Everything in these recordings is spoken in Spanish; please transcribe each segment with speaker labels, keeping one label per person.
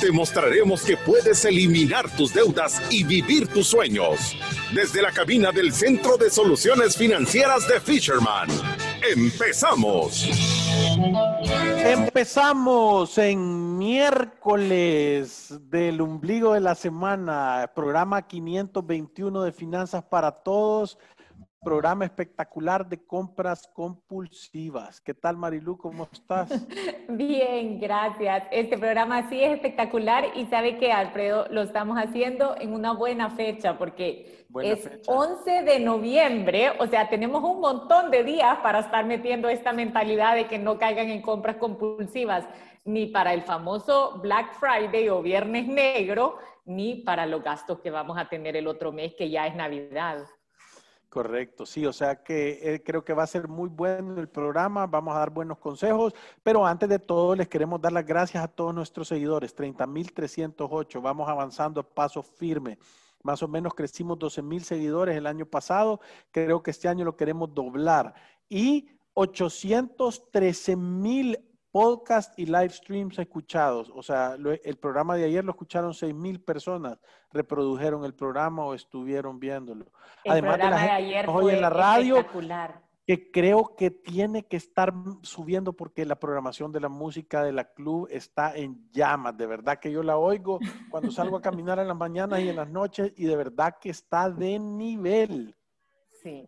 Speaker 1: Te mostraremos que puedes eliminar tus deudas y vivir tus sueños. Desde la cabina del Centro de Soluciones Financieras de Fisherman. ¡Empezamos!
Speaker 2: Empezamos en miércoles del ombligo de la semana, programa 521 de Finanzas para Todos, programa espectacular de compras compulsivas. ¿Qué tal Marilu? ¿Cómo estás?
Speaker 3: Bien, gracias. Este programa sí es espectacular y sabe que Alfredo lo estamos haciendo en una buena fecha porque es 11 de noviembre, o sea, tenemos un montón de días para estar metiendo esta mentalidad de que no caigan en compras compulsivas, ni para el famoso Black Friday o Viernes Negro, ni para los gastos que vamos a tener el otro mes, que ya es Navidad.
Speaker 2: Correcto, sí, o sea que eh, creo que va a ser muy bueno el programa, vamos a dar buenos consejos, pero antes de todo les queremos dar las gracias a todos nuestros seguidores, 30.308, vamos avanzando a paso firme. Más o menos crecimos 12 mil seguidores el año pasado, creo que este año lo queremos doblar. Y 813 mil podcast y live streams escuchados. O sea, el programa de ayer lo escucharon seis mil personas, reprodujeron el programa o estuvieron viéndolo.
Speaker 3: Además de, la ayer
Speaker 2: en la radio, que creo que tiene que estar subiendo porque la programación de la música de la club está en llamas. De verdad que yo la oigo cuando salgo a caminar en las mañanas y en las noches y de verdad que está de nivel.
Speaker 3: Sí.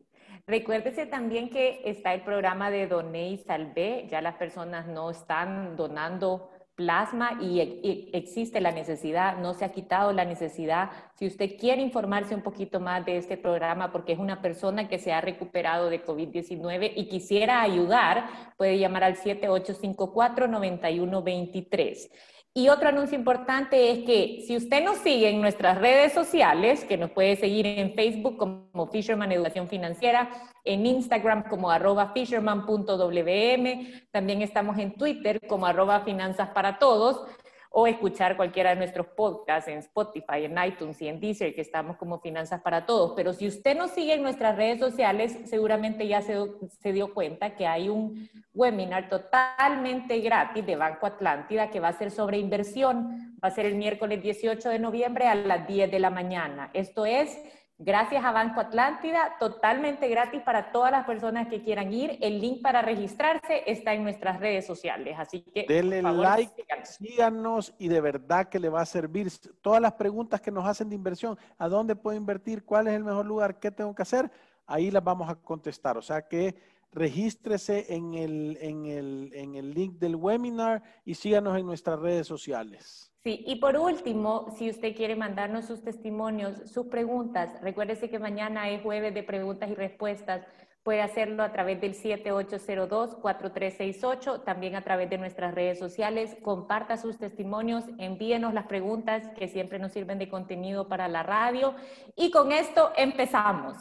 Speaker 3: Recuérdese también que está el programa de Doné y Salvé, ya las personas no están donando plasma y, existe la necesidad, no se ha quitado la necesidad. Si usted quiere informarse un poquito más de este programa, porque es una persona que se ha recuperado de COVID-19 y quisiera ayudar, puede llamar al 7854-9123. Y otro anuncio importante es que si usted nos sigue en nuestras redes sociales, que nos puede seguir en Facebook como Fisherman Educación Financiera, en Instagram como arroba fisherman.wm, también estamos en Twitter como arroba finanzas para todos, o escuchar cualquiera de nuestros podcasts en Spotify, en iTunes y en Deezer, que estamos como Finanzas para Todos. Pero si usted nos sigue en nuestras redes sociales, seguramente ya se, se dio cuenta que hay un webinar totalmente gratis de Banco Atlántida que va a ser sobre inversión. Va a ser el miércoles 18 de noviembre a las 10 de la mañana. Esto es Gracias a Banco Atlántida, totalmente gratis para todas las personas que quieran ir. El link para registrarse está en nuestras redes sociales, así que
Speaker 2: denle like, síganos. y de verdad que le va a servir. Todas las preguntas que nos hacen de inversión, ¿a dónde puedo invertir? ¿Cuál es el mejor lugar? ¿Qué tengo que hacer? Ahí las vamos a contestar. O sea que regístrese en el, en el, en el link del webinar y síganos en nuestras redes sociales.
Speaker 3: Sí, y por último, si usted quiere mandarnos sus testimonios, sus preguntas, recuérdese que mañana es jueves de preguntas y respuestas. Puede hacerlo a través del 7802-4368, también a través de nuestras redes sociales. Comparta sus testimonios, envíenos las preguntas que siempre nos sirven de contenido para la radio. Y con esto empezamos.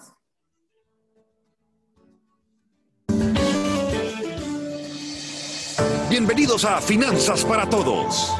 Speaker 1: Bienvenidos a Finanzas para Todos.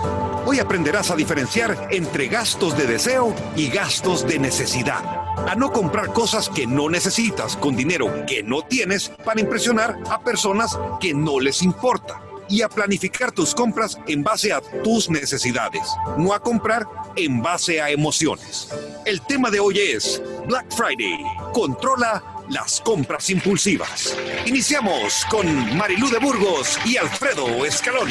Speaker 1: Hoy aprenderás a diferenciar entre gastos de deseo y gastos de necesidad. A no comprar cosas que no necesitas con dinero que no tienes para impresionar a personas que no les importa. Y a planificar tus compras en base a tus necesidades, no a comprar en base a emociones. El tema de hoy es Black Friday. Controla las compras impulsivas. Iniciamos con Marilú de Burgos y Alfredo Escalón.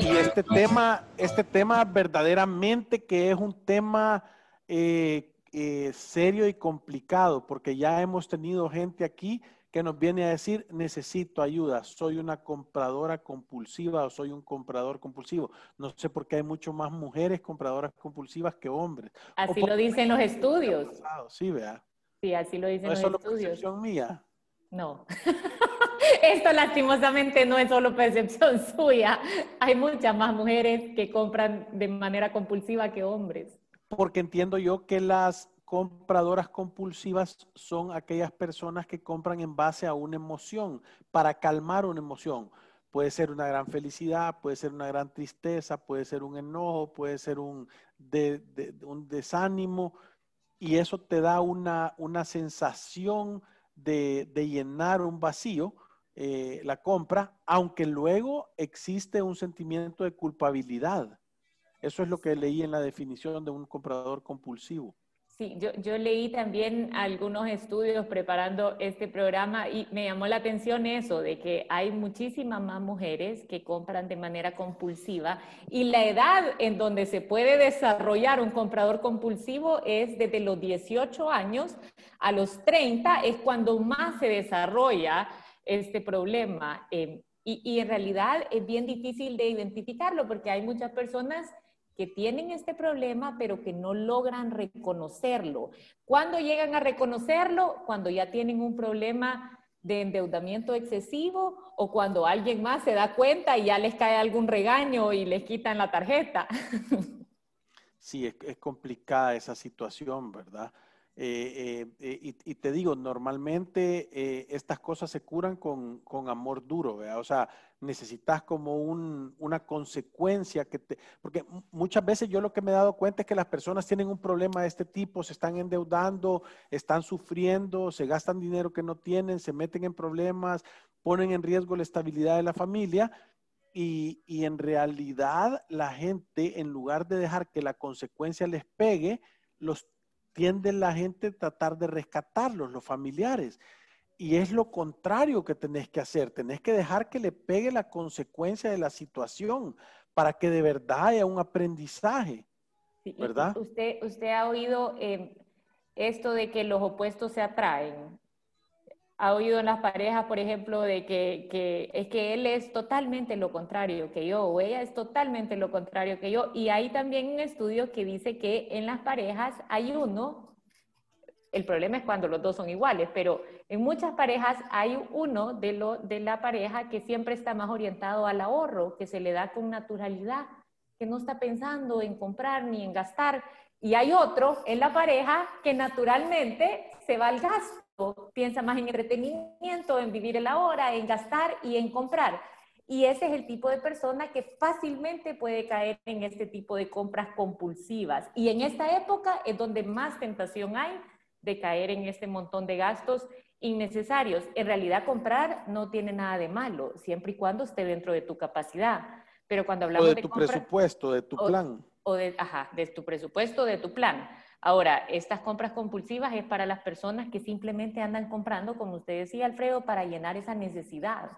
Speaker 2: Y este tema, este tema verdaderamente que es un tema eh, eh, serio y complicado, porque ya hemos tenido gente aquí que nos viene a decir, necesito ayuda, soy una compradora compulsiva o soy un comprador compulsivo. No sé por qué hay mucho más mujeres compradoras compulsivas que hombres.
Speaker 3: Así lo dicen los estudios.
Speaker 2: Sí, vea.
Speaker 3: Sí, así lo dicen los
Speaker 2: estudios.
Speaker 3: ¿No es
Speaker 2: solo percepción mía?
Speaker 3: No. Esto lastimosamente no es solo percepción suya. Hay muchas más mujeres que compran de manera compulsiva que hombres.
Speaker 2: porque entiendo yo que las compradoras compulsivas son aquellas personas que compran en base a una emoción, para calmar una emoción. Puede ser una gran felicidad, puede ser una gran tristeza, puede ser un enojo, puede ser un, un desánimo, y eso te da una, una sensación de, llenar un vacío, eh, la compra, aunque luego existe un sentimiento de culpabilidad. Eso es lo que leí en la definición de un comprador compulsivo.
Speaker 3: Sí, yo, yo, leí también algunos estudios preparando este programa y me llamó la atención eso, de que hay muchísimas más mujeres que compran de manera compulsiva y la edad en donde se puede desarrollar un comprador compulsivo es desde los 18 años a los 30, es cuando más se desarrolla este problema. Eh, y, y en realidad es bien difícil de identificarlo porque hay muchas personas que tienen este problema, pero que no logran reconocerlo. ¿Cuándo llegan a reconocerlo? Cuando ya tienen un problema de endeudamiento excesivo o cuando alguien más se da cuenta y ya les cae algún regaño y les quitan la tarjeta.
Speaker 2: Sí, es, es complicada esa situación, ¿verdad? Eh, eh, eh, y, te digo, normalmente estas cosas se curan con, amor duro, ¿verdad? O sea, necesitas como una consecuencia que te... Porque muchas veces yo lo que me he dado cuenta es que las personas tienen un problema de este tipo, se están endeudando, están sufriendo, se gastan dinero que no tienen, se meten en problemas, ponen en riesgo la estabilidad de la familia. Y, y en realidad la gente, en lugar de dejar que la consecuencia les pegue, los tiende la gente a tratar de rescatarlos, los familiares. Y es lo contrario que tenés que hacer. Tenés que dejar que le pegue la consecuencia de la situación para que de verdad haya un aprendizaje. ¿Verdad?
Speaker 3: Usted, usted ha oído eh, esto de que los opuestos se atraen ha oído en las parejas, por ejemplo, de que, es que él es totalmente lo contrario que yo o ella es totalmente lo contrario que yo. Y hay también un estudio que dice que en las parejas hay uno, el problema es cuando los dos son iguales, pero en muchas parejas hay uno de, lo, de la pareja que siempre está más orientado al ahorro, que se le da con naturalidad, que no está pensando en comprar ni en gastar. Y hay otro en la pareja que naturalmente se va al gasto piensa más en entretenimiento, en vivir el ahora, en gastar y en comprar. Y ese es el tipo de persona que fácilmente puede caer en este tipo de compras compulsivas. Y en esta época es donde más tentación hay de caer en este montón de gastos innecesarios. En realidad comprar no tiene nada de malo, siempre y cuando esté dentro de tu capacidad. Pero cuando hablamos
Speaker 2: de, de tu presupuesto, de tu plan.
Speaker 3: O de, ajá, de tu presupuesto, de tu plan. Ahora, estas compras compulsivas es para las personas que simplemente andan comprando, como usted decía, Alfredo, para llenar esa necesidad.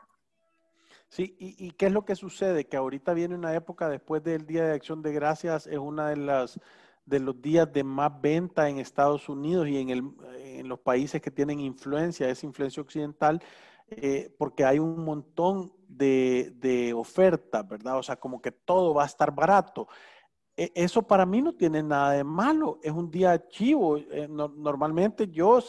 Speaker 2: Sí, y, qué es lo que sucede? Que ahorita viene una época después del Día de Acción de Gracias, es una de las de los días de más venta en Estados Unidos y en, el, en los países que tienen influencia, esa influencia occidental, eh, porque hay un montón de, de ofertas, ¿verdad? O sea, como que todo va a estar barato. E, eso para mí no tiene nada de malo, es un día chivo. Eh, normalmente yo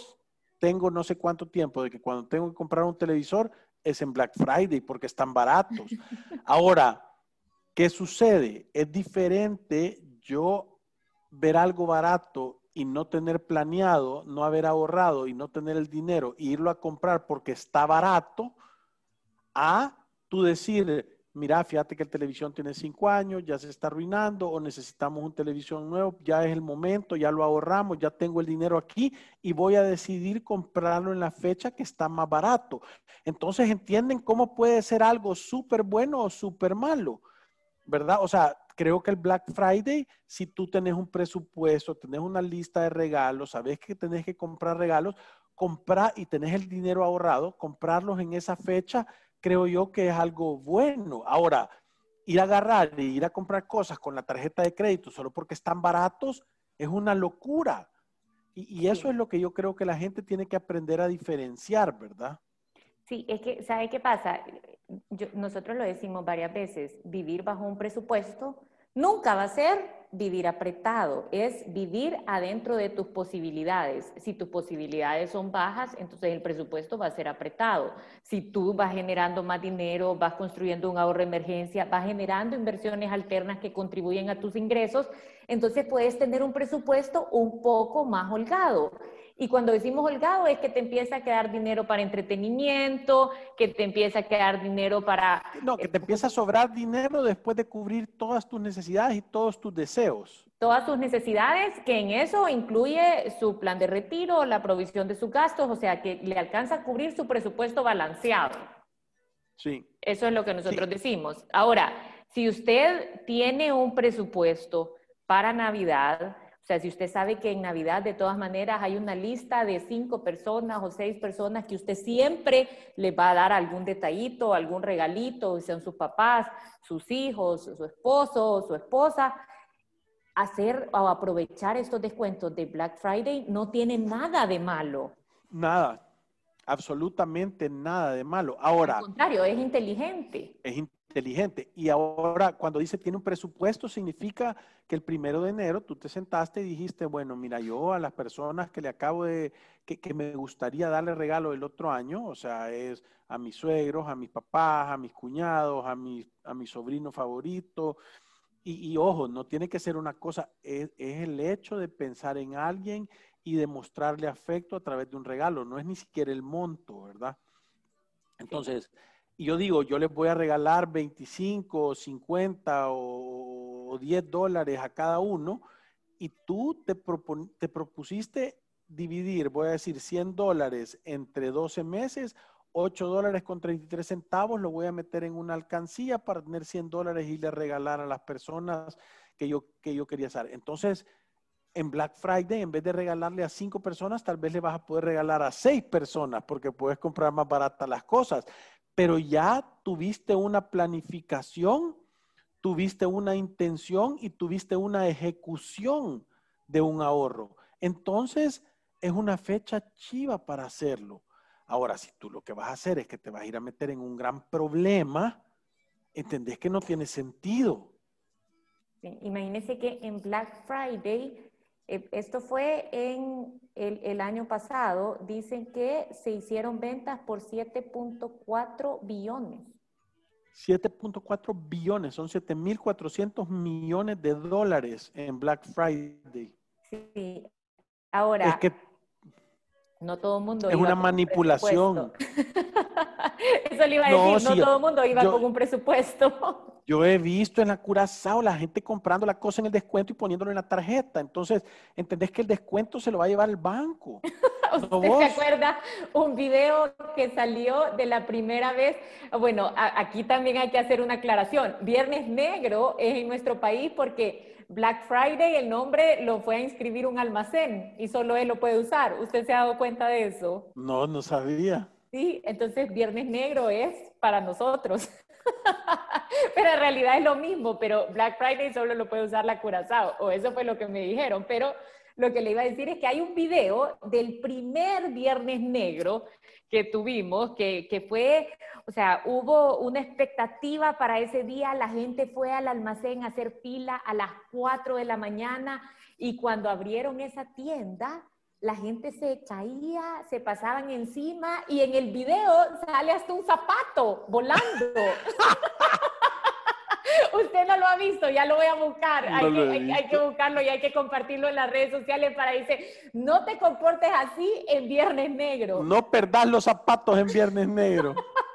Speaker 2: tengo no sé cuánto tiempo de que cuando tengo que comprar un televisor es en Black Friday porque están baratos. Ahora, ¿qué sucede? Es diferente yo ver algo barato y no tener planeado, no haber ahorrado y no tener el dinero e irlo a comprar porque está barato, a tú decir, mira, fíjate que el televisión tiene cinco años, ya se está arruinando o necesitamos un televisión nuevo, ya es el momento, ya lo ahorramos, ya tengo el dinero aquí y voy a decidir comprarlo en la fecha que está más barato. Entonces entienden cómo puede ser algo súper bueno o súper malo, ¿verdad? O sea, creo que el Black Friday, si tú tenés un presupuesto, tenés una lista de regalos, sabes que tenés que comprar regalos, comprar y tenés el dinero ahorrado, comprarlos en esa fecha creo yo que es algo bueno. Ahora, ir a agarrar y ir a comprar cosas con la tarjeta de crédito solo porque están baratos es una locura. Y, eso es lo que yo creo que la gente tiene que aprender a diferenciar, ¿verdad?
Speaker 3: Sí, es que, ¿sabe qué pasa? nosotros lo decimos varias veces, vivir bajo un presupuesto nunca va a ser vivir apretado, es vivir adentro de tus posibilidades. Si tus posibilidades son bajas, entonces el presupuesto va a ser apretado. Si tú vas generando más dinero, vas construyendo un ahorro de emergencia, vas generando inversiones alternas que contribuyen a tus ingresos, entonces puedes tener un presupuesto un poco más holgado. Y cuando decimos holgado es que te empieza a quedar dinero para entretenimiento, que te empieza a quedar dinero para...
Speaker 2: No, que te empieza a sobrar dinero después de cubrir todas tus necesidades y todos tus deseos.
Speaker 3: Todas tus necesidades, que en eso incluye su plan de retiro, la provisión de sus gastos, o sea, que le alcanza a cubrir su presupuesto balanceado.
Speaker 2: Sí.
Speaker 3: Eso es lo que nosotros decimos. Ahora, si usted tiene un presupuesto para Navidad, o sea, si usted sabe que en Navidad de todas maneras hay una lista de cinco personas o seis personas que usted siempre le va a dar algún detallito, algún regalito, sean sus papás, sus hijos, su esposo, su esposa, hacer o aprovechar estos descuentos de Black Friday no tiene nada de malo.
Speaker 2: Nada, absolutamente nada de malo. Ahora.
Speaker 3: Al contrario, es inteligente.
Speaker 2: Es inteligente. Y ahora, cuando dice tiene un presupuesto, significa que el primero de enero tú te sentaste y dijiste, bueno, mira, yo a las personas que le acabo de, que, que me gustaría darle regalo el otro año, o sea, es a mis suegros, a mis papás, a mis cuñados, a mi, a mi sobrino favorito. Y, y, ojo, no tiene que ser una cosa, es, es el hecho de pensar en alguien y demostrarle afecto a través de un regalo, no es ni siquiera el monto, ¿verdad? Entonces, y yo digo, yo les voy a regalar 25, 50 o, 10 dólares a cada uno y tú te, te propusiste dividir, voy a decir, 100 dólares entre 12 meses, 8 dólares con 33 centavos, lo voy a meter en una alcancía para tener 100 dólares y le regalar a las personas que yo, que yo quería hacer. Entonces, en Black Friday, en vez de regalarle a cinco personas, tal vez le vas a poder regalar a seis personas porque puedes comprar más baratas las cosas. Pero ya tuviste una planificación, tuviste una intención y tuviste una ejecución de un ahorro. Entonces, es una fecha chiva para hacerlo. Ahora, si tú lo que vas a hacer es que te vas a ir a meter en un gran problema, entendés que no tiene sentido.
Speaker 3: Imagínese que en Black Friday eh, esto fue en el, año pasado. Dicen que se hicieron ventas por 7.4 billones.
Speaker 2: 7.4 billones, son 7.400 millones de dólares en Black Friday.
Speaker 3: Sí, ahora.
Speaker 2: Es que
Speaker 3: no todo el mundo.
Speaker 2: Es una manipulación.
Speaker 3: Eso le iba a decir, no, todo el mundo iba con un presupuesto.
Speaker 2: Yo he visto en la Curazao la gente comprando la cosa en el descuento y poniéndolo en la tarjeta. Entonces, entendés que el descuento se lo va a llevar el banco.
Speaker 3: ¿Usted se acuerda un video que salió de la primera vez? Bueno, aquí también hay que hacer una aclaración. Viernes Negro es en nuestro país porque Black Friday el nombre lo fue a inscribir un almacén y solo él lo puede usar. ¿Usted se ha dado cuenta de eso?
Speaker 2: No, no sabía.
Speaker 3: Sí, entonces Viernes Negro es para nosotros. pero en realidad es lo mismo, pero Black Friday solo lo puede usar la Curazao, o eso fue lo que me dijeron, pero lo que le iba a decir es que hay un video del primer Viernes Negro que tuvimos, que, que, fue, o sea, hubo una expectativa para ese día, la gente fue al almacén a hacer fila a las 4 de la mañana y cuando abrieron esa tienda, la gente se caía, se pasaban encima y en el video sale hasta un zapato volando. Usted no lo ha visto, ya lo voy a buscar. hay, que, buscarlo y hay que compartirlo en las redes sociales para decir, no te comportes así en Viernes Negro.
Speaker 2: No perdás los zapatos en Viernes Negro.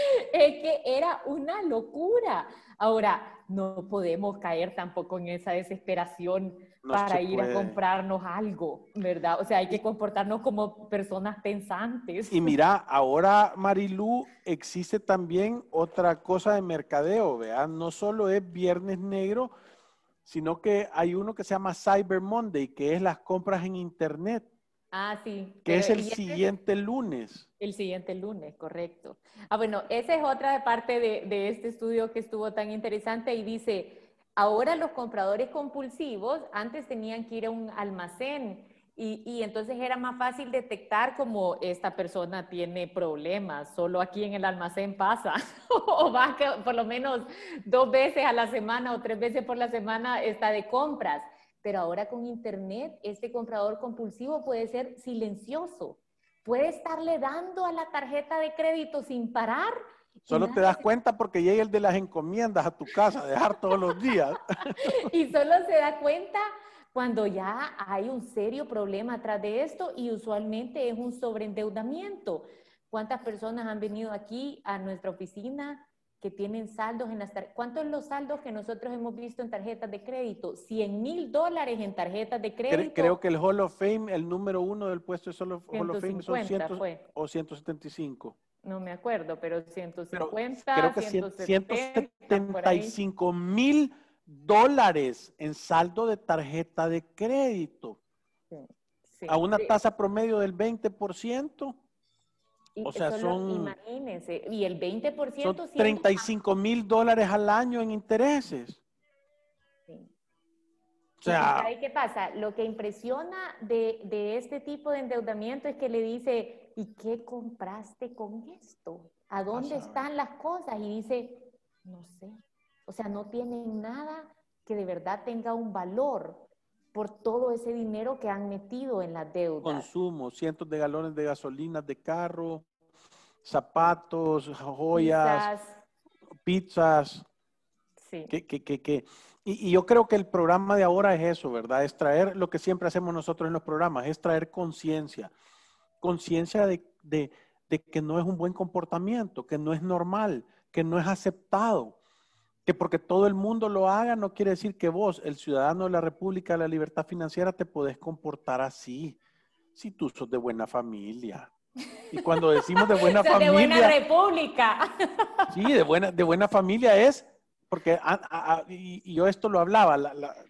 Speaker 3: es que era una locura. Ahora, no podemos caer tampoco en esa desesperación para ir a comprarnos algo, ¿verdad? O sea, hay que comportarnos como personas pensantes.
Speaker 2: Y mira, ahora, Marilu, existe también otra cosa de mercadeo, ¿verdad? No solo es Viernes Negro, sino que hay uno que se llama Cyber Monday, que es las compras en Internet.
Speaker 3: Ah, sí.
Speaker 2: Que es el siguiente lunes.
Speaker 3: El siguiente lunes, correcto. Ah, bueno, esa es otra parte de, de este estudio que estuvo tan interesante y dice, ahora los compradores compulsivos antes tenían que ir a un almacén Y, entonces era más fácil detectar como esta persona tiene problemas, solo aquí en el almacén pasa, o va por lo menos dos veces a la semana o tres veces por la semana está de compras. Pero ahora con Internet, este comprador compulsivo puede ser silencioso, puede estarle dando a la tarjeta de crédito sin parar.
Speaker 2: Solo te das cuenta porque llega el de las encomiendas a tu casa, dejar todos los días.
Speaker 3: y solo se da cuenta cuando ya hay un serio problema atrás de esto y usualmente es un sobreendeudamiento. ¿Cuántas personas han venido aquí a nuestra oficina que tienen saldos en las tarjetas? ¿Cuántos son los saldos que nosotros hemos visto en tarjetas de crédito? 100 mil dólares en tarjetas de crédito.
Speaker 2: Creo que el Hall of Fame, el número uno del puesto de Hall of Fame son 100 o 175.
Speaker 3: No me acuerdo, pero 150,
Speaker 2: creo que 175 mil dólares en saldo de tarjeta de crédito. a una tasa promedio del 20%.
Speaker 3: O sea, son... Imagínense, y el 20%...
Speaker 2: Son 35 mil dólares al año en intereses.
Speaker 3: O sea, qué pasa? Lo que impresiona de, de, este tipo de endeudamiento es que le dice, ¿y qué compraste con esto? ¿A dónde están las cosas? Y dice, no sé. O sea, no tienen nada que de verdad tenga un valor por todo ese dinero que han metido en la deuda.
Speaker 2: Consumo, cientos de galones de gasolina de carro, zapatos, joyas, pizzas. Sí. Que, que, que, y, y, yo creo que el programa de ahora es eso, ¿verdad? Es traer lo que siempre hacemos nosotros en los programas, es traer conciencia. Conciencia de, de, de que no es un buen comportamiento, que no es normal, que no es aceptado que porque todo el mundo lo haga no quiere decir que vos, el ciudadano de la República de la Libertad Financiera, te podés comportar así, si tú sos de buena familia. Y cuando decimos de buena familia...
Speaker 3: De buena república.
Speaker 2: Sí, de buena, de buena familia es, porque y, yo esto lo hablaba,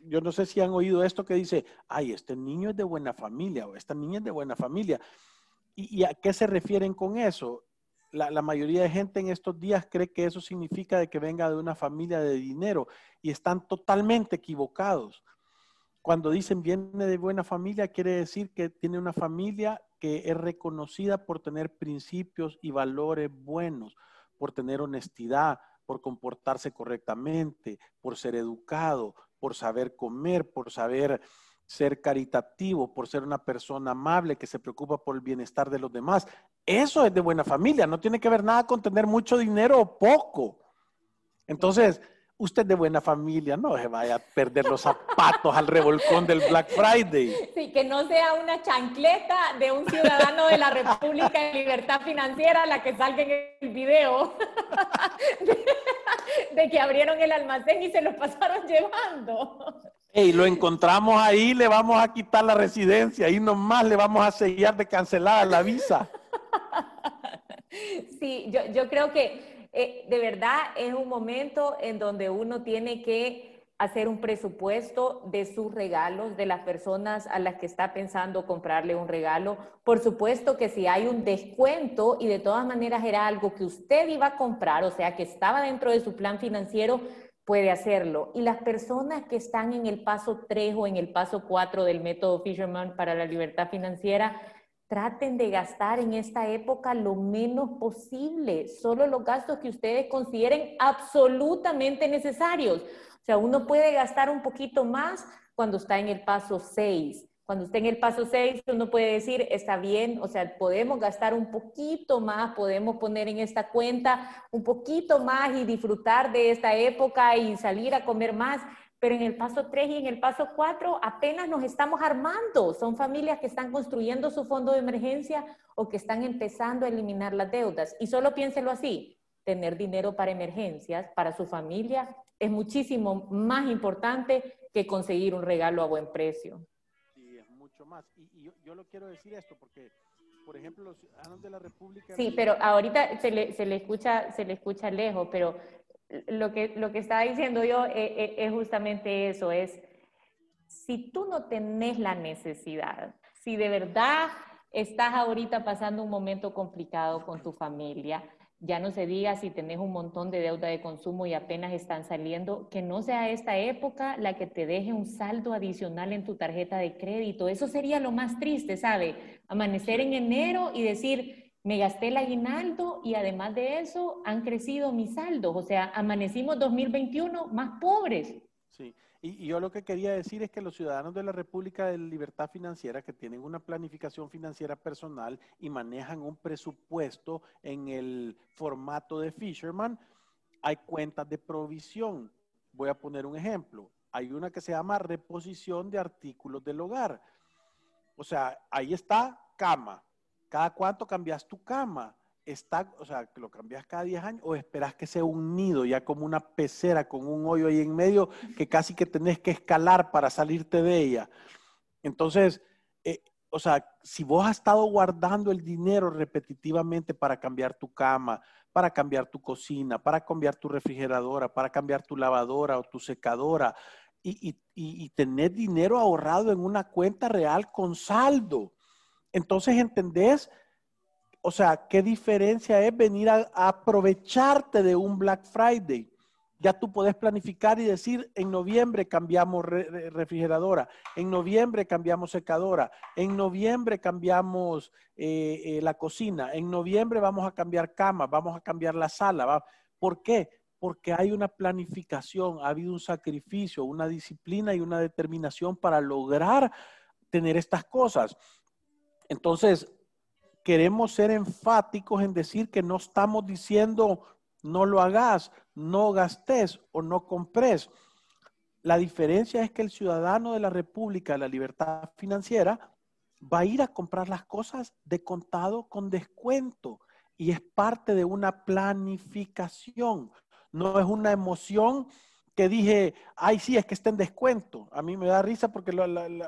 Speaker 2: yo no sé si han oído esto que dice, ay, este niño es de buena familia o esta niña es de buena familia. ¿Y, y a qué se refieren con eso? La, mayoría de gente en estos días cree que eso significa de que venga de una familia de dinero y están totalmente equivocados. Cuando dicen viene de buena familia, quiere decir que tiene una familia que es reconocida por tener principios y valores buenos, por tener honestidad, por comportarse correctamente, por ser educado, por saber comer, por saber ser caritativo, por ser una persona amable que se preocupa por el bienestar de los demás. Eso es de buena familia, no tiene que ver nada con tener mucho dinero o poco. Entonces, usted de buena familia, no se vaya a perder los zapatos al revolcón del Black Friday.
Speaker 3: Sí, que no sea una chancleta de un ciudadano de la República de Libertad Financiera la que salga en el video de, que abrieron el almacén y se lo pasaron llevando.
Speaker 2: Y lo encontramos ahí, le vamos a quitar la residencia, ahí nomás le vamos a sellar de cancelada la visa.
Speaker 3: Sí, yo, yo creo que eh, de verdad es un momento en donde uno tiene que hacer un presupuesto de sus regalos, de las personas a las que está pensando comprarle un regalo. Por supuesto que si hay un descuento y de todas maneras era algo que usted iba a comprar, o sea, que estaba dentro de su plan financiero, puede hacerlo. Y las personas que están en el paso 3 o en el paso 4 del método Fisherman para la libertad financiera, traten de gastar en esta época lo menos posible, solo los gastos que ustedes consideren absolutamente necesarios. O sea, uno puede gastar un poquito más cuando está en el paso 6, cuando esté en el paso 6, uno puede decir, está bien, o sea, podemos gastar un poquito más, podemos poner en esta cuenta un poquito más y disfrutar de esta época y salir a comer más. Pero en el paso 3 y en el paso 4 apenas nos estamos armando. Son familias que están construyendo su fondo de emergencia o que están empezando a eliminar las deudas. Y solo piénselo así, tener dinero para emergencias, para su familia, es muchísimo más importante que conseguir un regalo a buen precio
Speaker 2: más. Y, yo, lo quiero decir esto porque, por ejemplo, los ciudadanos de la República...
Speaker 3: Sí, pero ahorita se le, se le, escucha, se le escucha lejos, pero lo que, lo que estaba diciendo yo es, e, e, es justamente eso, es si tú no tenés la necesidad, si de verdad estás ahorita pasando un momento complicado con tu familia, ya no se diga si tenés un montón de deuda de consumo y apenas están saliendo, que no sea esta época la que te deje un saldo adicional en tu tarjeta de crédito. Eso sería lo más triste, ¿sabe? Amanecer en enero y decir, me gasté el aguinaldo y además de eso han crecido mis saldos. O sea, amanecimos 2021 más pobres.
Speaker 2: Sí. Y, yo lo que quería decir es que los ciudadanos de la República de Libertad Financiera que tienen una planificación financiera personal y manejan un presupuesto en el formato de Fisherman, hay cuentas de provisión. Voy a poner un ejemplo. Hay una que se llama reposición de artículos del hogar. O sea, ahí está cama. ¿Cada cuánto cambias tu cama? Está, o sea, que lo cambias cada 10 años o esperas que sea un nido, ya como una pecera con un hoyo ahí en medio que casi que tenés que escalar para salirte de ella. Entonces, eh, o sea, si vos has estado guardando el dinero repetitivamente para cambiar tu cama, para cambiar tu cocina, para cambiar tu refrigeradora, para cambiar tu lavadora o tu secadora, y, y, y, tener dinero ahorrado en una cuenta real con saldo. Entonces, ¿entendés? O sea, ¿qué diferencia es venir a, aprovecharte de un Black Friday? Ya tú puedes planificar y decir, en noviembre cambiamos refrigeradora, en noviembre cambiamos secadora, en noviembre cambiamos eh, eh, la cocina, en noviembre vamos a cambiar cama, vamos a cambiar la sala. ¿Por qué? Porque hay una planificación, ha habido un sacrificio, una disciplina y una determinación para lograr tener estas cosas. Entonces, queremos ser enfáticos en decir que no estamos diciendo no lo hagas, no gastes o no compres. La diferencia es que el ciudadano de la República la Libertad Financiera va a ir a comprar las cosas de contado con descuento y es parte de una planificación. No es una emoción que dije, ay, sí, es que está en descuento. A mí me da risa porque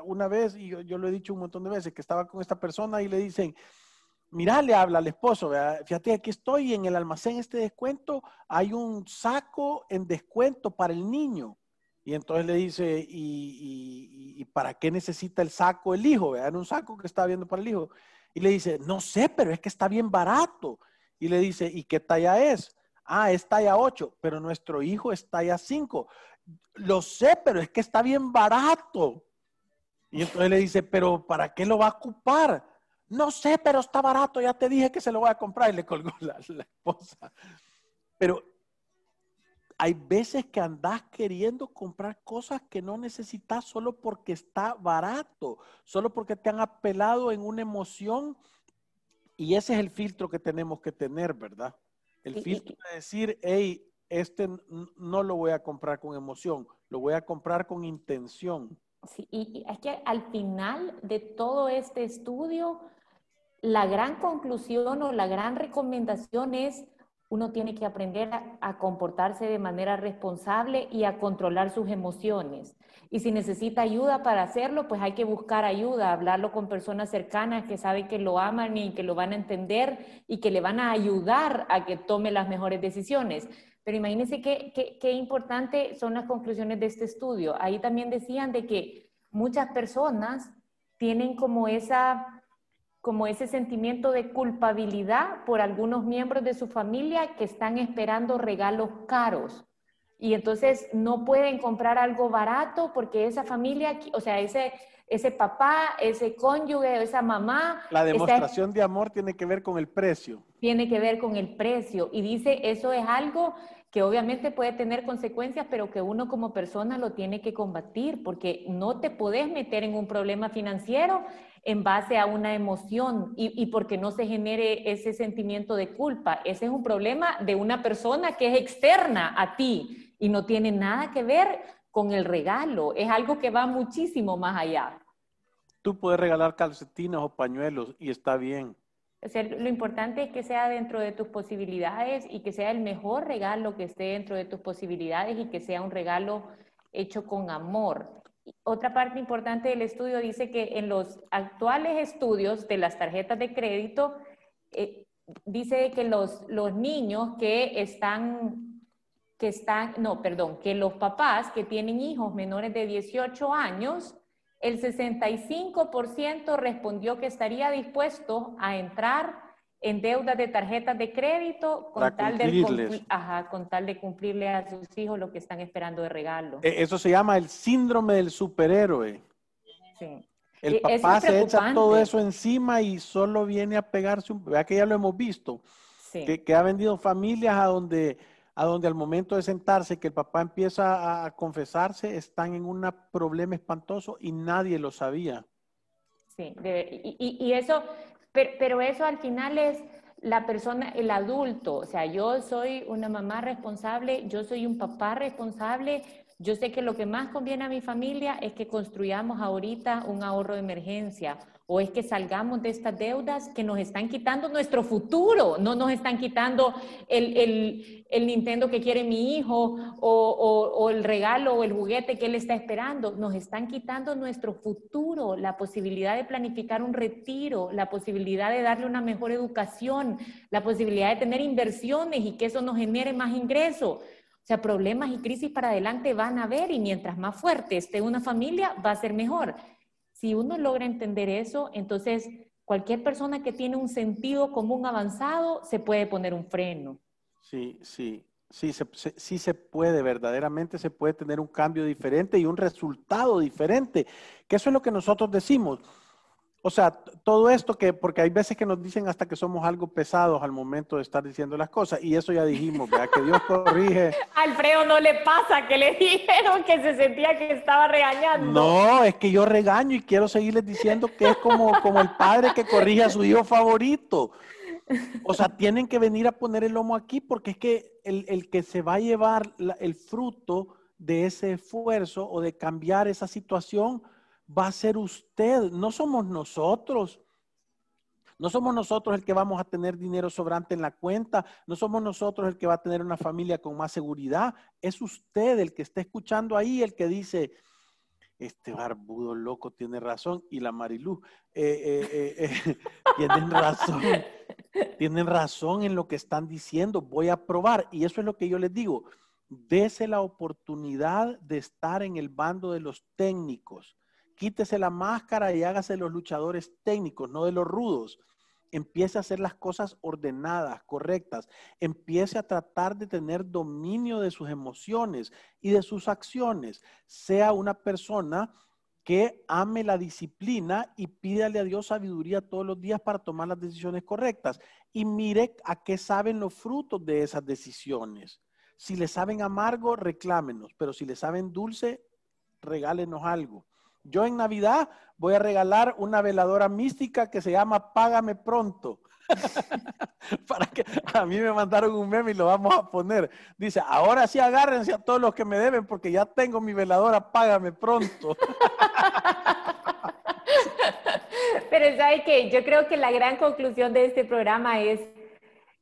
Speaker 2: una vez, y yo, lo he dicho un montón de veces, que estaba con esta persona y le dicen, mira, le habla al esposo, fíjate, aquí estoy en el almacén este descuento, hay un saco en descuento para el niño. Y entonces le dice, ¿y, para qué necesita el saco el hijo? Era un saco que estaba viendo para el hijo. Y le dice, no sé, pero es que está bien barato. Y le dice, ¿y qué talla es? Ah, es talla 8, pero nuestro hijo es talla 5. Lo sé, pero es que está bien barato. Y entonces le dice, pero ¿para qué lo va a ocupar? No sé, pero está barato, ya te dije que se lo voy a comprar y le colgó la, esposa. Pero hay veces que andás queriendo comprar cosas que no necesitas solo porque está barato, solo porque te han apelado en una emoción y ese es el filtro que tenemos que tener, ¿verdad? El filtro de decir, hey, este no lo voy a comprar con emoción, lo voy a comprar con intención.
Speaker 3: Sí, y es que al final de todo este estudio, la gran conclusión o la gran recomendación es uno tiene que aprender a, comportarse de manera responsable y a controlar sus emociones. Y si necesita ayuda para hacerlo, pues hay que buscar ayuda, hablarlo con personas cercanas que saben que lo aman y que lo van a entender y que le van a ayudar a que tome las mejores decisiones. Pero imagínense qué, qué importante son las conclusiones de este estudio. Ahí también decían de que muchas personas tienen como esa como ese sentimiento de culpabilidad por algunos miembros de su familia que están esperando regalos caros. Y entonces no pueden comprar algo barato porque esa familia, o sea, ese, ese papá, ese cónyuge, esa mamá.
Speaker 2: La demostración de amor tiene que ver con el precio.
Speaker 3: Tiene que ver con el precio. Y dice, eso es algo que obviamente puede tener consecuencias, pero que uno como persona lo tiene que combatir, porque no te puedes meter en un problema financiero en base a una emoción y, porque no se genere ese sentimiento de culpa. Ese es un problema de una persona que es externa a ti y no tiene nada que ver con el regalo. Es algo que va muchísimo más allá.
Speaker 2: Tú puedes regalar calcetines o pañuelos y está bien.
Speaker 3: lo importante es que sea dentro de tus posibilidades y que sea el mejor regalo que esté dentro de tus posibilidades y que sea un regalo hecho con amor otra parte importante del estudio dice que en los actuales estudios de las tarjetas de crédito, eh, dice que los, los niños que están, que están, no, perdón, que los papás que tienen hijos menores de 18 años, el 65% respondió que estaría dispuesto a entrar en deudas de tarjetas de crédito con tal, de, ajá, con tal de cumplirle a sus hijos lo que están esperando de regalo.
Speaker 2: E, eso se llama el síndrome del superhéroe. Sí. El papá se echa todo eso encima y solo viene a pegarse un... Vea que ya lo hemos visto. Que, que, ha vendido familias a donde, a donde al momento de sentarse, que el papá empieza a confesarse, están en un problema espantoso y nadie lo sabía.
Speaker 3: Sí, y, y, eso, pero, pero eso al final es la persona, el adulto, o sea, yo soy una mamá responsable, yo soy un papá responsable, yo sé que lo que más conviene a mi familia es que construyamos ahorita un ahorro de emergencia o es que salgamos de estas deudas que nos están quitando nuestro futuro, no nos están quitando el, Nintendo que quiere mi hijo o, o, el regalo o el juguete que él está esperando, nos están quitando nuestro futuro, la posibilidad de planificar un retiro, la posibilidad de darle una mejor educación, la posibilidad de tener inversiones y que eso nos genere más ingresos. O sea, problemas y crisis para adelante van a haber y mientras más fuerte esté una familia, va a ser mejor. Si uno logra entender eso, entonces cualquier persona que tiene un sentido común avanzado se puede poner un freno.
Speaker 2: Sí, sí, sí se, sí se puede, verdaderamente se puede tener un cambio diferente y un resultado diferente, que eso es lo que nosotros decimos. O sea, todo esto que, porque hay veces que nos dicen hasta que somos algo pesados al momento de estar diciendo las cosas, y eso ya dijimos, ¿verdad? Que Dios corrige.
Speaker 3: Alfredo no le pasa que le dijeron que se sentía que estaba regañando.
Speaker 2: No, es que yo regaño y quiero seguirles diciendo que es como, como el padre que corrige a su hijo favorito. O sea, tienen que venir a poner el lomo aquí porque es que el, el que se va a llevar el fruto de ese esfuerzo o de cambiar esa situación va a ser usted, no somos nosotros. No somos nosotros el que vamos a tener dinero sobrante en la cuenta, no somos nosotros el que va a tener una familia con más seguridad, es usted el que está escuchando ahí, el que dice, este barbudo loco tiene razón y la Marilú, eh, eh, eh, tienen razón, tienen razón en lo que están diciendo, voy a probar y eso es lo que yo les digo, dese la oportunidad de estar en el bando de los técnicos Quítese la máscara y hágase los luchadores técnicos, no de los rudos. Empiece a hacer las cosas ordenadas, correctas. Empiece a tratar de tener dominio de sus emociones y de sus acciones. Sea una persona que ame la disciplina y pídale a Dios sabiduría todos los días para tomar las decisiones correctas. Y mire a qué saben los frutos de esas decisiones. Si le saben amargo, reclámenos, pero si le saben dulce, regálenos algo. Yo en Navidad voy a regalar una veladora mística que se llama Págame Pronto. Para que a mí me mandaron un meme y lo vamos a poner. Dice, ahora sí agárrense a todos los que me deben porque ya tengo mi veladora, págame pronto.
Speaker 3: Pero sabe que yo creo que la gran conclusión de este programa es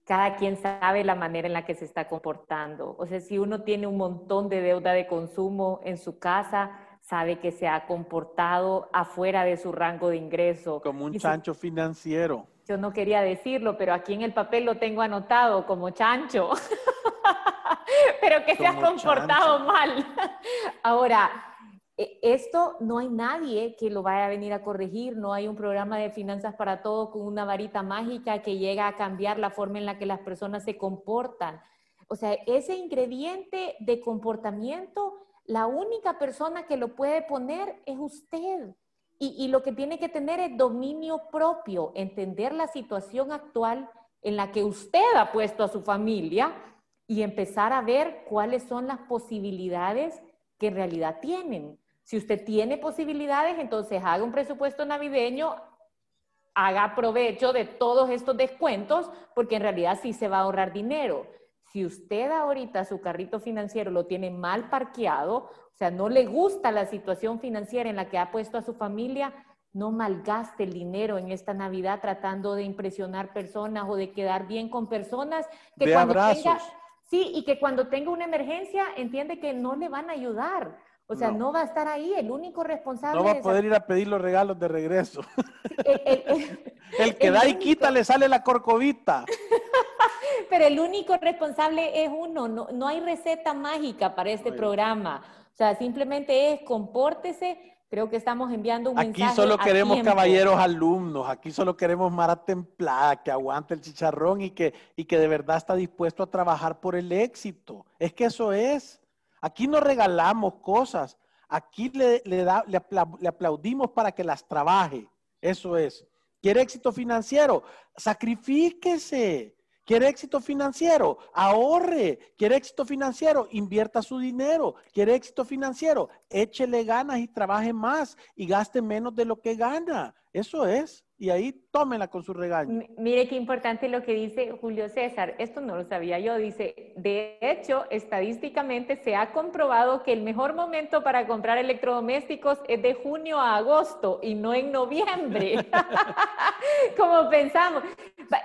Speaker 3: cada quien sabe la manera en la que se está comportando. O sea, si uno tiene un montón de deuda de consumo en su casa, sabe que se ha comportado afuera de su rango de ingreso.
Speaker 2: Como un chancho financiero.
Speaker 3: Yo no quería decirlo, pero aquí en el papel lo tengo anotado como chancho. pero que se ha comportado mal. Ahora, e, esto no hay nadie que lo vaya a venir a corregir, no hay un programa de finanzas para todos con una varita mágica que llega a cambiar la forma en la que las personas se comportan. O sea, ese ingrediente de comportamiento la única persona que lo puede poner es usted. Y, lo que tiene que tener es dominio propio, entender la situación actual en la que usted ha puesto a su familia y empezar a ver cuáles son las posibilidades que en realidad tienen. Si usted tiene posibilidades, entonces haga un presupuesto navideño, haga provecho de todos estos descuentos, porque en realidad sí se va a ahorrar dinero. Si usted ahorita su carrito financiero lo tiene mal parqueado, o sea, no le gusta la situación financiera en la que ha puesto a su familia, no malgaste el dinero en esta Navidad tratando de impresionar personas o de quedar bien con personas que cuando tenga, sí, y que cuando tenga una emergencia entiende que no le van a ayudar. O sea, no. va a estar ahí, el único responsable.
Speaker 2: No va a poder ir a pedir los regalos de regreso. El, que da y quita le sale la corcovita.
Speaker 3: Pero el único responsable es uno, no, no hay receta mágica para este programa. O sea, simplemente es compórtese, Creo que estamos enviando un mensaje.
Speaker 2: Aquí solo queremos caballeros alumnos, aquí solo queremos Mara templada, que aguante el chicharrón y que, y que de verdad está dispuesto a trabajar por el éxito. Es que eso es. Aquí no regalamos cosas, aquí le, le, da, le, le aplaudimos para que las trabaje. Eso es. ¿Quiere éxito financiero? Sacrifíquese. ¿Quiere éxito financiero? Ahorre. ¿Quiere éxito financiero? Invierta su dinero. ¿Quiere éxito financiero? Échele ganas y trabaje más y gaste menos de lo que gana. Eso es. Y ahí tómela con su regaño.
Speaker 3: Mire qué importante lo que dice Julio César. Esto no lo sabía yo. Dice, de hecho, estadísticamente se ha comprobado que el mejor momento para comprar electrodomésticos es de junio a agosto y no en noviembre. Como pensamos.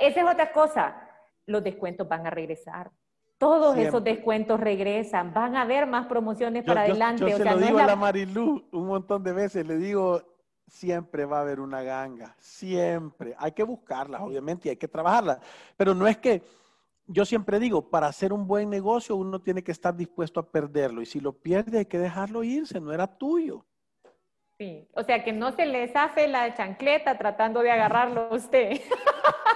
Speaker 3: Esa es otra cosa los descuentos van a regresar. Todos esos descuentos regresan, van a haber más promociones para adelante.
Speaker 2: Yo se lo digo a la Marilu un montón de veces, le digo, siempre va a haber una ganga, siempre. Hay que buscarla, obviamente, y hay que trabajarla. Pero no es que, yo siempre digo, para hacer un buen negocio uno tiene que estar dispuesto a perderlo. Y si lo pierde hay que dejarlo irse, no era tuyo.
Speaker 3: Sí, o sea, que no se le zafe la chancleta tratando de agarrarlo a usted.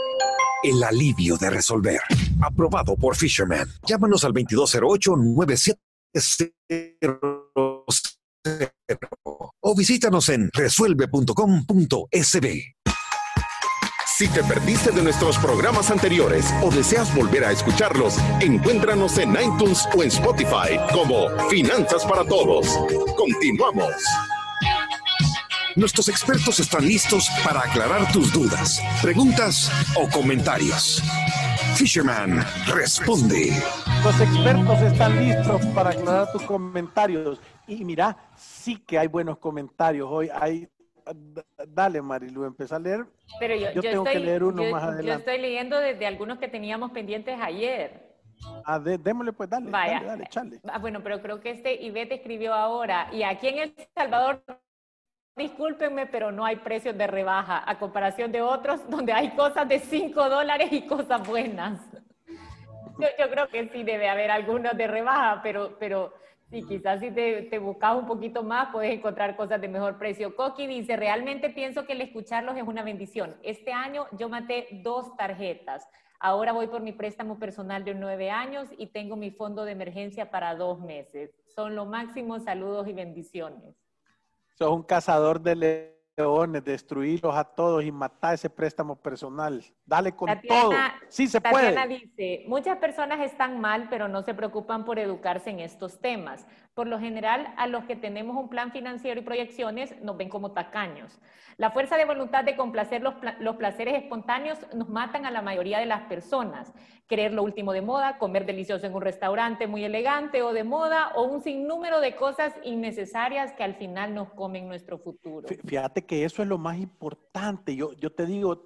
Speaker 1: el alivio de resolver. Aprobado por Fisherman. Llámanos al 2208-9700 o visítanos en resuelve.com.sb.
Speaker 4: Si te perdiste de nuestros programas anteriores o deseas volver a escucharlos, encuéntranos en iTunes o en Spotify como Finanzas para Todos. Continuamos. Nuestros expertos están listos para aclarar tus dudas, preguntas o comentarios. Fisherman responde.
Speaker 2: Los expertos están listos para aclarar tus comentarios. Y mira, sí que hay buenos comentarios hoy. Hay Dale, Marilu, empieza a leer.
Speaker 3: Pero yo, tengo que leer uno más adelante. Yo estoy leyendo desde algunos que teníamos pendientes ayer.
Speaker 2: Ah, démosle pues, dale, Vaya. dale, dale,
Speaker 3: Ah, bueno, pero creo que este Ivete escribió ahora. Y aquí en El Salvador Discúlpenme, pero no hay precios de rebaja a comparación de otros donde hay cosas de 5 dólares y cosas buenas. Yo, creo que sí debe haber algunos de rebaja, pero, pero sí, quizás si te, te buscas un poquito más puedes encontrar cosas de mejor precio. Coqui dice, realmente pienso que el escucharlos es una bendición. Este año yo maté dos tarjetas. Ahora voy por mi préstamo personal de nueve años y tengo mi fondo de emergencia para dos meses. Son lo máximo. Saludos y bendiciones
Speaker 2: sos un cazador de leones, destruirlos a todos y matar ese préstamo personal. Dale con todo. Sí se Tatiana
Speaker 3: puede. dice, muchas personas están mal, pero no se preocupan por educarse en estos temas. Por lo general, a los que tenemos un plan financiero y proyecciones nos ven como tacaños. La fuerza de voluntad de complacer los, los placeres espontáneos nos matan a la mayoría de las personas. Querer lo último de moda, comer delicioso en un restaurante muy elegante o de moda, o un sinnúmero de cosas innecesarias que al final nos comen nuestro futuro.
Speaker 2: Fíjate que eso es lo más importante. Yo, yo te digo,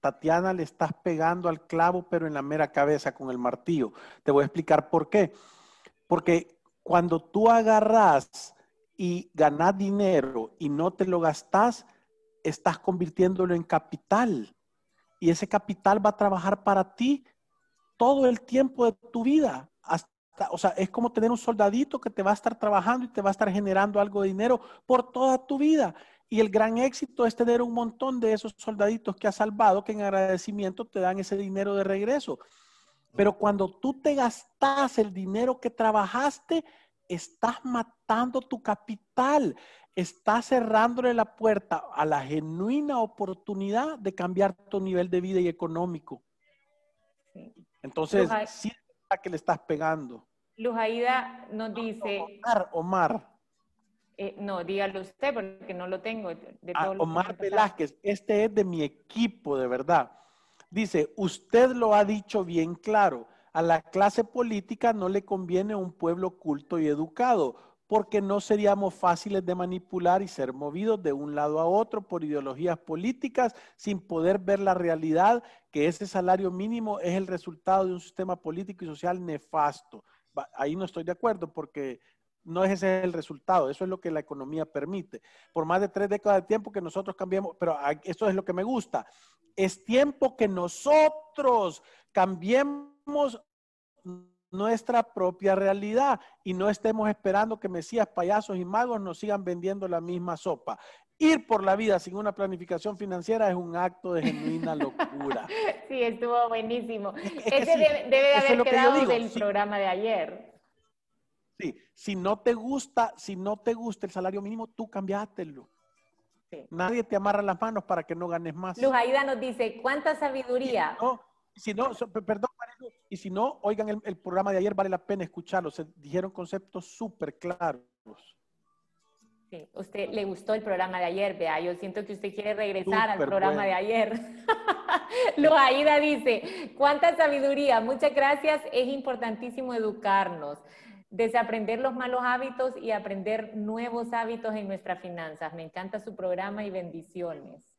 Speaker 2: Tatiana, le estás pegando al clavo, pero en la mera cabeza con el martillo. Te voy a explicar por qué. Porque cuando tú agarras y ganas dinero y no te lo gastas, estás convirtiéndolo en capital. Y ese capital va a trabajar para ti todo el tiempo de tu vida. o sea, es como tener un soldadito que te va a estar trabajando y te va a estar generando algo de dinero por toda tu vida. Y el gran éxito es tener un montón de esos soldaditos que has salvado, que en agradecimiento te dan ese dinero de regreso. Pero cuando tú te gastas el dinero que trabajaste, estás matando tu capital, estás cerrándole la puerta a la genuina oportunidad de cambiar tu nivel de vida y económico. Entonces, sí es que le estás pegando.
Speaker 3: Lujaida nos dice...
Speaker 2: Omar, Omar.
Speaker 3: Eh, no, dígalo usted porque no lo tengo.
Speaker 2: Ah, Omar Velázquez, este es de mi equipo, de verdad. Dice, usted lo ha dicho bien claro, a la clase política no le conviene un pueblo culto y educado, porque no seríamos fáciles de manipular y ser movidos de un lado a otro por ideologías políticas sin poder ver la realidad que ese salario mínimo es el resultado de un sistema político y social nefasto. Ahí no estoy de acuerdo porque no es ese el resultado, eso es lo que la economía permite. Por más de tres décadas de tiempo que nosotros cambiemos, pero esto es lo que me gusta. Es tiempo que nosotros cambiemos nuestra propia realidad y no estemos esperando que mesías, payasos y magos nos sigan vendiendo la misma sopa. Ir por la vida sin una planificación financiera es un acto de genuina locura.
Speaker 3: Sí, estuvo buenísimo. Ese debe, de haber quedado del programa de ayer.
Speaker 2: Sí, si no te gusta, si no te gusta el salario mínimo, tú cambiátelo. Nadie te amarra las manos para que no ganes más.
Speaker 3: Luz Aida nos dice, ¿cuánta sabiduría?
Speaker 2: Y si no, perdón, y si no, oigan el, programa de ayer, vale la pena escucharlo. Se dijeron conceptos súper claros.
Speaker 3: Sí, usted le gustó el programa de ayer, vea, yo siento que usted quiere regresar al programa de ayer. Luz Aida dice, cuánta sabiduría, muchas gracias, es importantísimo educarnos desaprender los malos hábitos y aprender nuevos hábitos en nuestras finanzas. Me encanta su programa y bendiciones.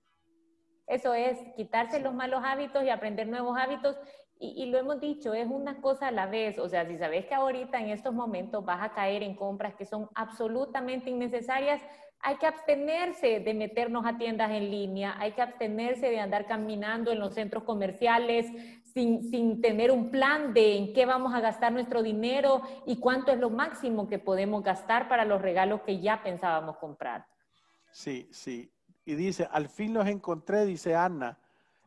Speaker 3: Eso es, quitarse los malos hábitos y aprender nuevos hábitos. Y, lo hemos dicho, es una cosa a la vez. O sea, si sabes que ahorita en estos momentos vas a caer en compras que son absolutamente innecesarias, hay que abstenerse de meternos a tiendas en línea, hay que abstenerse de andar caminando en los centros comerciales sin, tener un plan de en qué vamos a gastar nuestro dinero y cuánto es lo máximo que podemos gastar para los regalos que ya pensábamos comprar.
Speaker 2: Sí, sí. Y dice, al fin los encontré, dice Ana,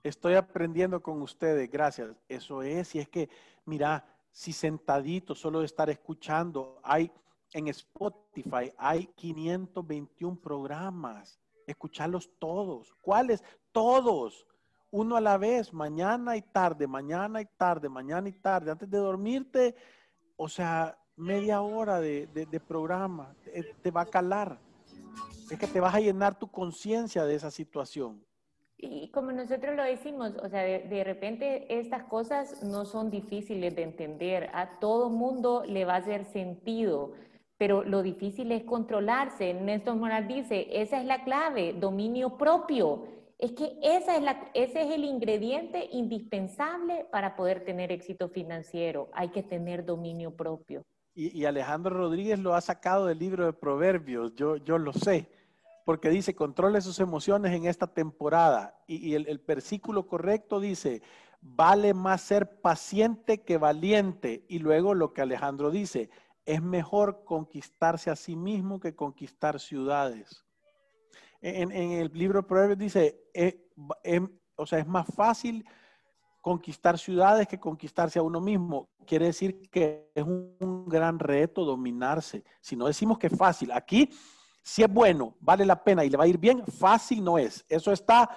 Speaker 2: estoy aprendiendo con ustedes, gracias. Eso es, y es que, mira, si sentadito, solo de estar escuchando, hay en Spotify hay 521 programas. Escucharlos todos. ¿Cuáles? Todos. Uno a la vez, mañana y tarde, mañana y tarde, mañana y tarde. Antes de dormirte, o sea, media hora de, programa. Te, va a calar. Es que te vas a llenar tu conciencia de esa situación.
Speaker 3: Y como nosotros lo decimos, o sea, de, de, repente estas cosas no son difíciles de entender. A todo mundo le va a hacer sentido pero lo difícil es controlarse. Néstor Moral dice, esa es la clave, dominio propio. Es que esa es ese es el ingrediente indispensable para poder tener éxito financiero. Hay que tener dominio propio.
Speaker 2: Y, Alejandro Rodríguez lo ha sacado del libro de Proverbios, yo, yo lo sé, porque dice, controle sus emociones en esta temporada. Y, el, el versículo correcto dice, vale más ser paciente que valiente. Y luego lo que Alejandro dice, es mejor conquistarse a sí mismo que conquistar ciudades. En, el libro Proverbios dice, eh, em, o sea, es más fácil conquistar ciudades que conquistarse a uno mismo. Quiere decir que es un, gran reto dominarse. Si no decimos que es fácil, aquí Si es bueno, vale la pena y le va a ir bien, fácil no es. Eso está,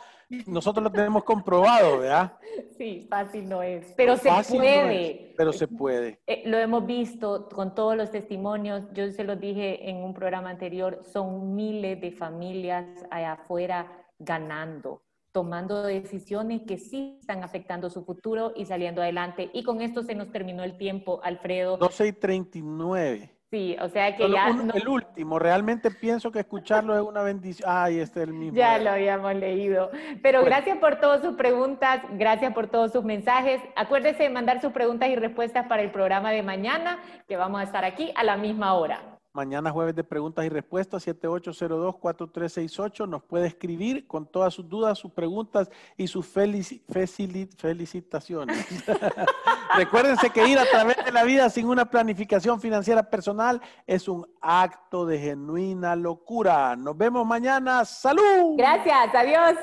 Speaker 2: nosotros lo tenemos comprobado, ¿verdad?
Speaker 3: Sí, fácil no es, pero se puede.
Speaker 2: pero se puede.
Speaker 3: Eh, lo hemos visto con todos los testimonios, yo se los dije en un programa anterior, son miles de familias allá afuera ganando tomando decisiones que sí están afectando su futuro y saliendo adelante. Y con esto se nos terminó el tiempo, Alfredo.
Speaker 2: 12 y 39.
Speaker 3: Sí, o sea que ya...
Speaker 2: El último, realmente pienso que escucharlo es una bendición. Ay, este es el mismo.
Speaker 3: Ya lo habíamos leído. Pero gracias por todas sus preguntas, gracias por todos sus mensajes. Acuérdese de mandar sus preguntas y respuestas para el programa de mañana, que vamos a estar aquí a la misma hora.
Speaker 2: Mañana jueves de preguntas y respuestas, 7802-4368. Nos puede escribir con todas sus dudas, sus preguntas y sus felicitaciones. Recuérdense que ir a través de la vida sin una planificación financiera personal es un acto de genuina locura. Nos vemos mañana. ¡Salud!
Speaker 3: Gracias, adiós.